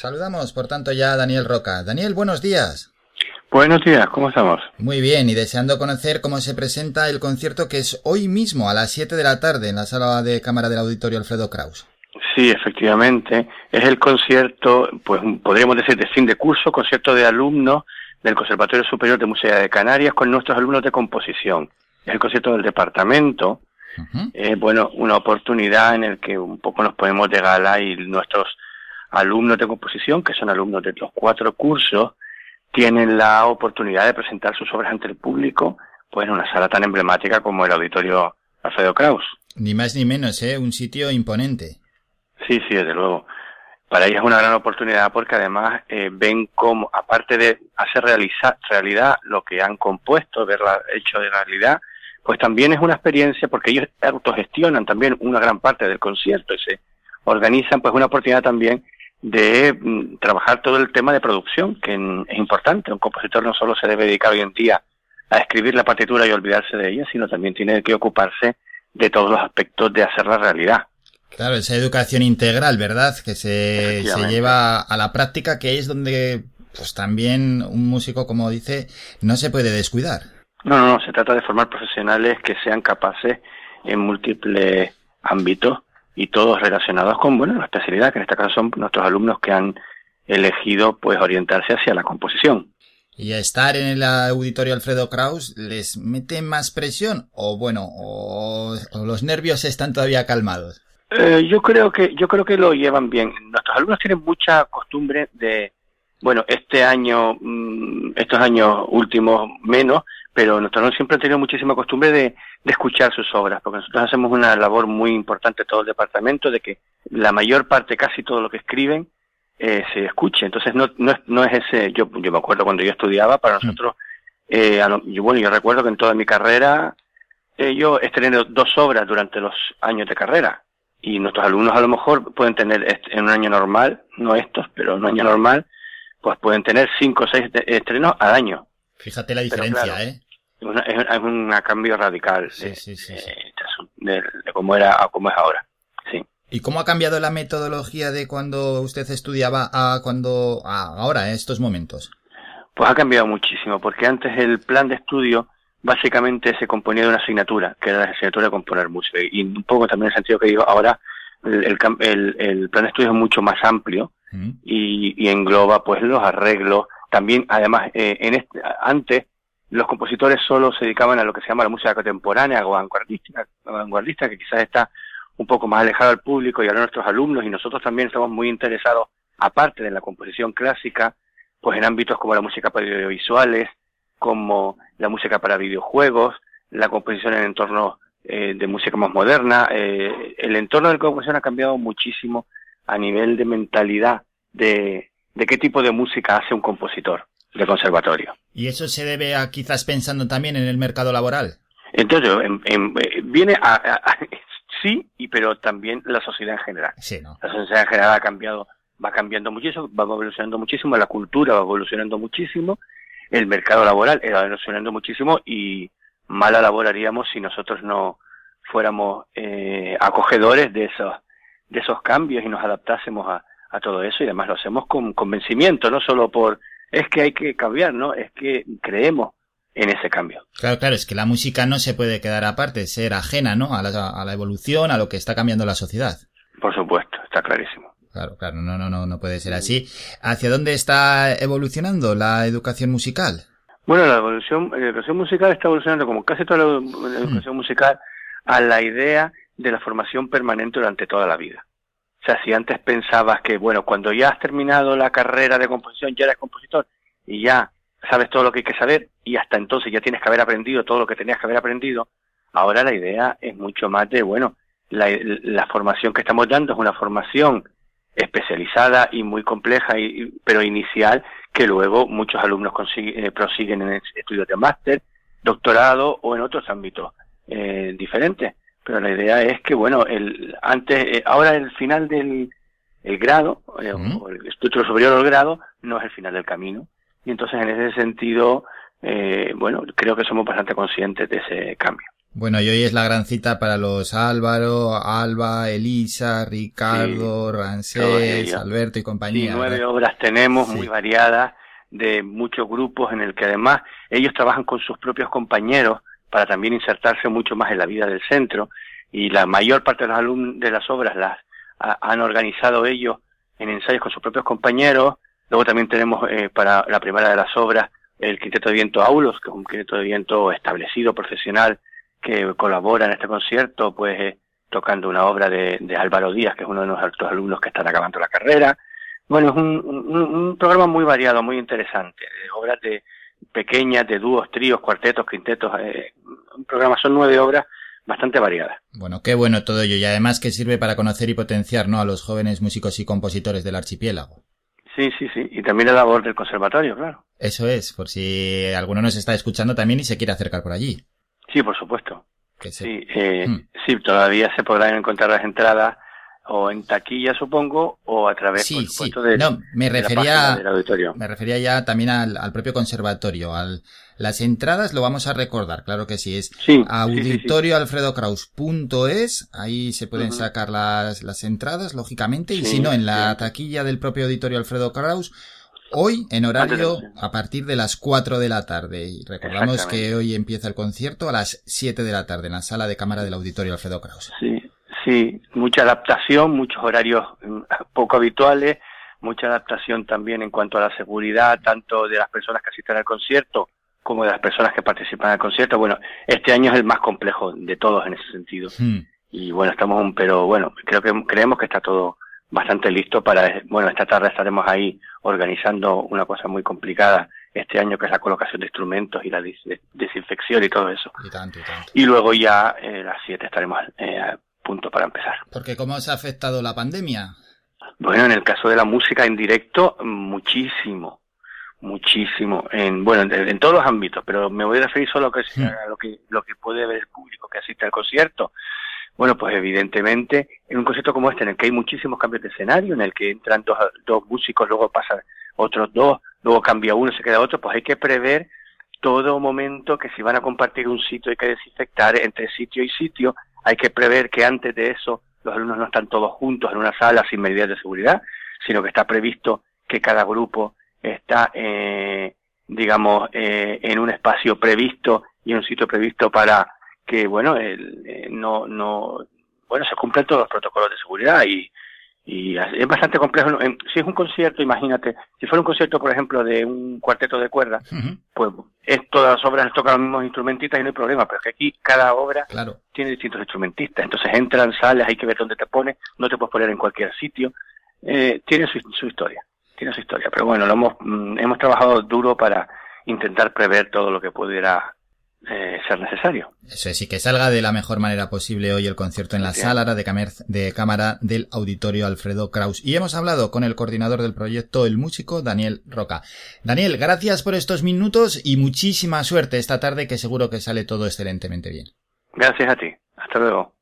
Saludamos, por tanto, ya a Daniel Roca. Daniel, buenos días. Buenos días, ¿cómo estamos? Muy bien, y deseando conocer cómo se presenta el concierto que es hoy mismo a las 7 de la tarde en la sala de cámara del auditorio Alfredo Kraus. Sí, efectivamente, es el concierto, pues podríamos decir de fin de curso, concierto de alumnos del Conservatorio Superior de Música de Canarias con nuestros alumnos de composición. Es el concierto del departamento, bueno, una oportunidad en el que un poco nos podemos de gala y nuestros alumnos de composición, que son alumnos de los cuatro cursos, tienen la oportunidad de presentar sus obras ante el público, pues en una sala tan emblemática como el Auditorio Alfredo Kraus. Ni más ni menos, ¿eh? Un sitio imponente. Sí, sí, desde luego. Para ellos es una gran oportunidad porque además eh, ven cómo, aparte de hacer realidad lo que han compuesto, verla hecho de realidad, pues también es una experiencia porque ellos autogestionan también una gran parte del concierto y se organizan pues una oportunidad también de mm, trabajar todo el tema de producción, que es importante. Un compositor no solo se debe dedicar hoy en día a escribir la partitura y olvidarse de ella, sino también tiene que ocuparse de todos los aspectos de hacer la realidad. Claro, esa educación integral, ¿verdad? Que se, se lleva a la práctica, que es donde, pues también un músico, como dice, no se puede descuidar. No, no, no, se trata de formar profesionales que sean capaces en múltiples ámbitos y todos relacionados con, bueno, la especialidad, que en este caso son nuestros alumnos que han elegido, pues, orientarse hacia la composición. ¿Y estar en el auditorio Alfredo Kraus les mete más presión o, bueno, o, los nervios están todavía calmados? Eh, yo creo que yo creo que lo llevan bien. Nuestros alumnos tienen mucha costumbre de, bueno, este año, mm, estos años últimos menos, pero nosotros siempre han tenido muchísima costumbre de, de, escuchar sus obras, porque nosotros hacemos una labor muy importante todo el departamento de que la mayor parte, casi todo lo que escriben, eh, se escuche. Entonces no, no, es, no es ese, yo, yo me acuerdo cuando yo estudiaba, para mm. nosotros, eh, yo, bueno, yo recuerdo que en toda mi carrera eh, yo estrené dos obras durante los años de carrera y nuestros alumnos a lo mejor pueden tener en un año normal, no estos, pero en un año normal, pues pueden tener cinco o seis estrenos al año. Fíjate la diferencia, ¿eh? Es, un cambio radical de, de, cómo era a cómo es ahora. Sí. ¿Y cómo ha cambiado la metodología de cuando usted estudiaba a cuando a ahora, en estos momentos? Pues ha cambiado muchísimo, porque antes el plan de estudio básicamente se componía de una asignatura, que era la asignatura de componer música. Y un poco también en el sentido que digo, ahora el, el, el plan de estudio es mucho más amplio y, y, engloba pues los arreglos. También, además, eh, en este, antes los compositores solo se dedicaban a lo que se llama la música contemporánea o vanguardista, vanguardista que quizás está un poco más alejado del público y ahora nuestros alumnos y nosotros también estamos muy interesados, aparte de la composición clásica, pues en ámbitos como la música para audiovisuales, como la música para videojuegos, la composición en entornos eh, de música más moderna. Eh, el entorno de la composición ha cambiado muchísimo a nivel de mentalidad de, de qué tipo de música hace un compositor de conservatorio. ¿Y eso se debe a quizás pensando también en el mercado laboral? Entonces, eh, viene a, sí, y pero también la sociedad en general. Sí, ¿no? La sociedad en general ha cambiado, va cambiando muchísimo, va evolucionando muchísimo, la cultura va evolucionando muchísimo, el mercado laboral va evolucionando muchísimo y mala labor haríamos si nosotros no fuéramos eh, acogedores de esos, de esos cambios y nos adaptásemos a, a todo eso y además lo hacemos con convencimiento, no solo por es que hay que cambiar, ¿no? Es que creemos en ese cambio. Claro, claro, es que la música no se puede quedar aparte, ser ajena, ¿no? A la, a la evolución, a lo que está cambiando la sociedad. Por supuesto, está clarísimo. Claro, claro, no, no, no, no puede ser así. ¿Hacia dónde está evolucionando la educación musical? Bueno, la evolución, la educación musical está evolucionando, como casi toda la educación musical, a la idea de la formación permanente durante toda la vida. Si antes pensabas que, bueno, cuando ya has terminado la carrera de composición, ya eres compositor y ya sabes todo lo que hay que saber y hasta entonces ya tienes que haber aprendido todo lo que tenías que haber aprendido, ahora la idea es mucho más de, bueno, la, formación que estamos dando es una formación especializada y muy compleja, y, pero inicial, que luego muchos alumnos eh, prosiguen en estudios de máster, doctorado o en otros ámbitos eh, diferentes pero la idea es que, bueno, el, antes, eh, ahora el final del el grado, eh, o el estudio superior del grado, no es el final del camino. Y entonces, en ese sentido, eh, bueno, creo que somos bastante conscientes de ese cambio. Bueno, y hoy es la gran cita para los Álvaro, Alba, Elisa, Ricardo, Rancés, Alberto y compañía. Sí, nueve obras tenemos muy variadas de muchos grupos en el que además ellos trabajan con sus propios compañeros para también insertarse mucho más en la vida del centro y la mayor parte de los alumnos de las obras las han organizado ellos en ensayos con sus propios compañeros. Luego también tenemos eh, para la primera de las obras el Quinteto de Viento Aulos, que es un quinteto de viento establecido, profesional, que colabora en este concierto, pues eh, tocando una obra de, de, Álvaro Díaz, que es uno de nuestros alumnos que están acabando la carrera. Bueno, es un, un, programa muy variado, muy interesante, obras de pequeñas, de dúos, tríos, cuartetos, quintetos, eh, un programa, son nueve obras bastante variadas. Bueno, qué bueno todo ello, y además que sirve para conocer y potenciar ¿no? a los jóvenes músicos y compositores del archipiélago. Sí, sí, sí, y también la labor del conservatorio, claro. Eso es, por si alguno nos está escuchando también y se quiere acercar por allí. Sí, por supuesto. Sí, eh, hmm. sí, todavía se podrán encontrar las entradas o en taquilla, supongo, o a través, sí, sí. no, me refería, del auditorio. Me refería ya también al, propio conservatorio. Al, las entradas lo vamos a recordar, claro que sí. Es sí, auditorioalfredokraus.es, ahí se pueden sacar las, las entradas, lógicamente, y si no, en la taquilla del propio auditorio Alfredo Kraus, Hoy en horario a partir de las 4 de la tarde. Y recordamos que hoy empieza el concierto a las 7 de la tarde en la sala de cámara del Auditorio Alfredo Kraus. Sí, sí, mucha adaptación, muchos horarios mm, poco habituales, mucha adaptación también en cuanto a la seguridad, tanto de las personas que asisten al concierto como de las personas que participan al concierto. Bueno, este año es el más complejo de todos en ese sentido. Y bueno, estamos, un, pero bueno, creo que creemos que está todo bastante listo para, bueno, esta tarde estaremos ahí organizando una cosa muy complicada este año que es la colocación de instrumentos y la desinfección y todo eso. Y, luego ya eh, a las 7 estaremos eh, punto para empezar. Porque ¿cómo se ha afectado la pandemia? Bueno, en el caso de la música en directo, muchísimo, muchísimo, en, bueno, en, todos los ámbitos, pero me voy a referir solo a lo que, hmm. a lo que, lo que puede ver el público que asiste al concierto. Bueno, pues evidentemente, en un concierto como este, en el que hay muchísimos cambios de escenario, en el que entran dos, dos músicos, luego pasan otros dos, luego cambia uno, se queda otro, pues hay que prever todo momento que si van a compartir un sitio hay que desinfectar entre sitio y sitio, hay que prever que antes de eso los alumnos no están todos juntos en una sala sin medidas de seguridad, sino que está previsto que cada grupo está, eh, digamos, eh, en un espacio previsto y en un sitio previsto para que bueno el, eh, no no bueno se cumplen todos los protocolos de seguridad y, y es bastante complejo si es un concierto imagínate si fuera un concierto por ejemplo de un cuarteto de cuerdas pues es, todas las obras tocan los mismos instrumentistas y no hay problema pero es que aquí cada obra tiene distintos instrumentistas. Entonces entran sales hay que ver dónde te pones no te puedes poner en cualquier sitio. Eh, tiene su, su historia tiene su historia. Pero bueno lo hemos mm, hemos trabajado duro para intentar prever todo lo que pudiera eh, ser necesario. Eso es, y que salga de la mejor manera posible hoy el concierto en la sala de, de cámara del Auditorio Alfredo Kraus. Y hemos hablado con el coordinador del proyecto, el músico Daniel Roca. Daniel, gracias por estos minutos y muchísima suerte esta tarde que seguro que sale todo excelentemente bien. Gracias a ti. Hasta luego.